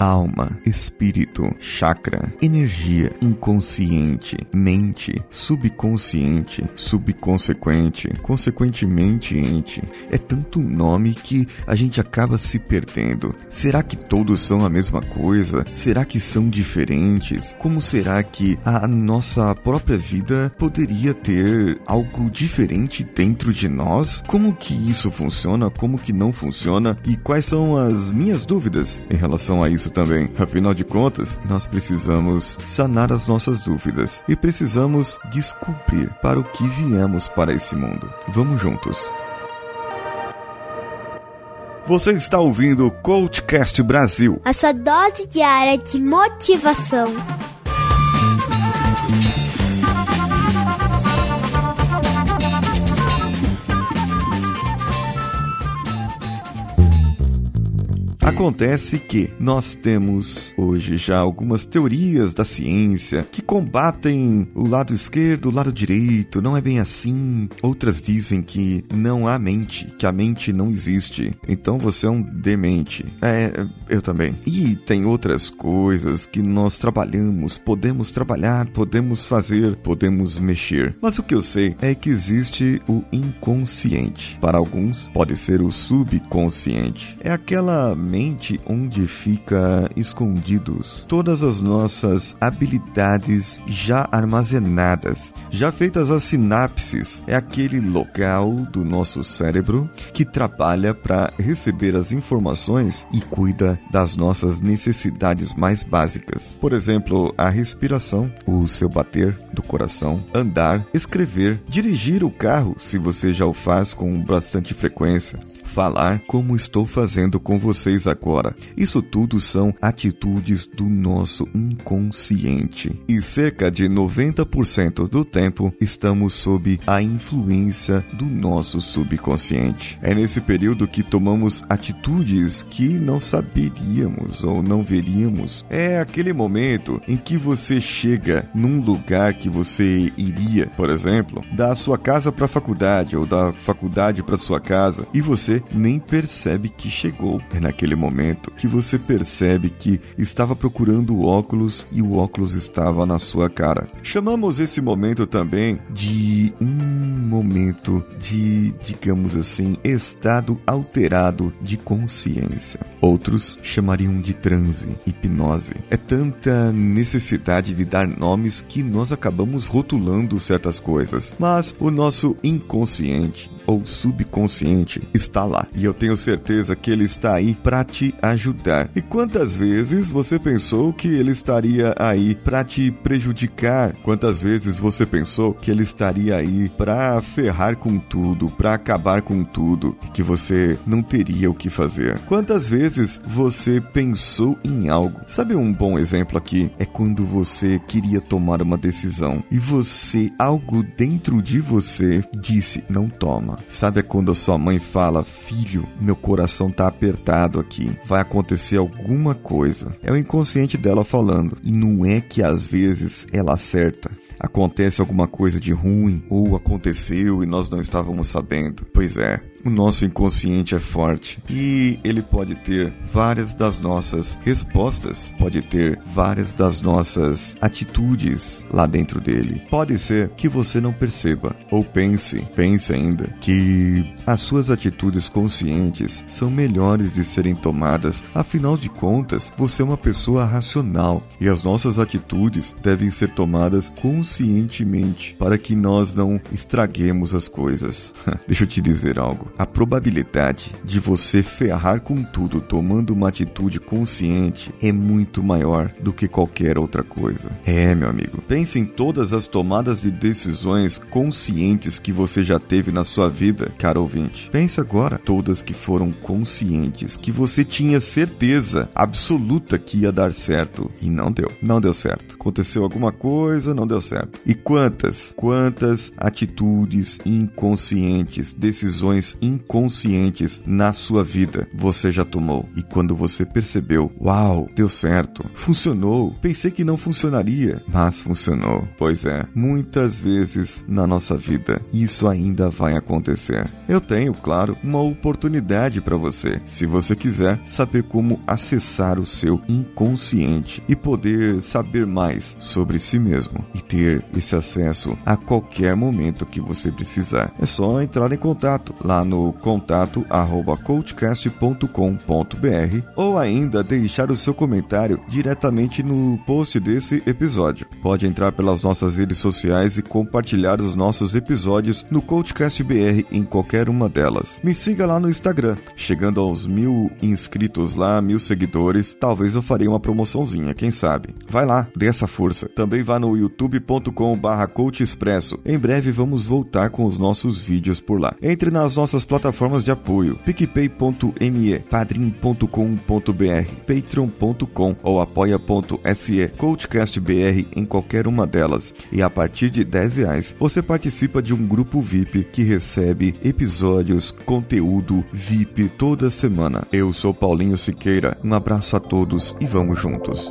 alma, espírito, chakra, energia, inconsciente, mente, subconsciente, subconsequente, consequentemente ente. É tanto nome que a gente acaba se perdendo. Será que todos são a mesma coisa? Será que são diferentes? Como será que a nossa própria vida poderia ter algo diferente dentro de nós? Como que isso funciona? Como que não funciona? E quais são as minhas dúvidas em relação a isso? Isso também. Afinal de contas, nós precisamos sanar as nossas dúvidas e precisamos descobrir para o que viemos para esse mundo. Vamos juntos. Você está ouvindo o Coachcast Brasil a sua dose diária de motivação. Acontece que nós temos hoje já algumas teorias da ciência que combatem o lado esquerdo, o lado direito, não é bem assim. Outras dizem que não há mente, que a mente não existe. Então você é um demente. É, eu também. E tem outras coisas que nós trabalhamos, podemos trabalhar, podemos fazer, podemos mexer. Mas o que eu sei é que existe o inconsciente. Para alguns, pode ser o subconsciente. É aquela mente onde fica escondidos todas as nossas habilidades já armazenadas, já feitas as sinapses. É aquele local do nosso cérebro que trabalha para receber as informações e cuida das nossas necessidades mais básicas. Por exemplo, a respiração, o seu bater do coração, andar, escrever, dirigir o carro, se você já o faz com bastante frequência falar como estou fazendo com vocês agora. Isso tudo são atitudes do nosso inconsciente. E cerca de 90% do tempo estamos sob a influência do nosso subconsciente. É nesse período que tomamos atitudes que não saberíamos ou não veríamos. É aquele momento em que você chega num lugar que você iria, por exemplo, da sua casa para a faculdade ou da faculdade para sua casa e você nem percebe que chegou. É naquele momento que você percebe que estava procurando o óculos e o óculos estava na sua cara. Chamamos esse momento também de um momento de, digamos assim, estado alterado de consciência. Outros chamariam de transe, hipnose. É tanta necessidade de dar nomes que nós acabamos rotulando certas coisas, mas o nosso inconsciente ou subconsciente está lá. E eu tenho certeza que ele está aí para te ajudar. E quantas vezes você pensou que ele estaria aí para te prejudicar? Quantas vezes você pensou que ele estaria aí para ferrar com tudo, para acabar com tudo, que você não teria o que fazer? Quantas vezes você pensou em algo? Sabe um bom exemplo aqui é quando você queria tomar uma decisão e você algo dentro de você disse não toma. Sabe quando a sua mãe fala: Filho, meu coração tá apertado aqui, vai acontecer alguma coisa? É o inconsciente dela falando. E não é que às vezes ela acerta acontece alguma coisa de ruim ou aconteceu e nós não estávamos sabendo. Pois é, o nosso inconsciente é forte e ele pode ter várias das nossas respostas, pode ter várias das nossas atitudes lá dentro dele. Pode ser que você não perceba ou pense, pense ainda que as suas atitudes conscientes são melhores de serem tomadas. Afinal de contas, você é uma pessoa racional e as nossas atitudes devem ser tomadas conscientemente para que nós não estraguemos as coisas. Deixa eu te dizer algo a probabilidade de você ferrar com tudo tomando uma atitude consciente é muito maior do que qualquer outra coisa. É, meu amigo. Pense em todas as tomadas de decisões conscientes que você já teve na sua vida, caro ouvinte. Pense agora, todas que foram conscientes, que você tinha certeza absoluta que ia dar certo e não deu. Não deu certo. Aconteceu alguma coisa, não deu certo E quantas, quantas atitudes inconscientes, decisões inconscientes na sua vida você já tomou? E quando você percebeu, uau, deu certo, funcionou, pensei que não funcionaria, mas funcionou. Pois é, muitas vezes na nossa vida isso ainda vai acontecer. Eu tenho, claro, uma oportunidade para você, se você quiser saber como acessar o seu inconsciente e poder saber mais sobre si mesmo e ter esse acesso a qualquer momento que você precisar. É só entrar em contato lá no contato coachcast.com.br ou ainda deixar o seu comentário diretamente no post desse episódio. Pode entrar pelas nossas redes sociais e compartilhar os nossos episódios no Coachcast BR em qualquer uma delas. Me siga lá no Instagram. Chegando aos mil inscritos lá, mil seguidores, talvez eu farei uma promoçãozinha, quem sabe? Vai lá, dê essa força. Também vá no youtube.com barra coachexpresso. Em breve vamos voltar com os nossos vídeos por lá. Entre nas nossas plataformas de apoio, picpay.me, padrim.com.br, patreon.com ou apoia.se, coachcastbr em qualquer uma delas. E a partir de 10 reais, você participa de um grupo VIP que recebe episódios, conteúdo VIP toda semana. Eu sou Paulinho Siqueira, um abraço a todos e vamos juntos.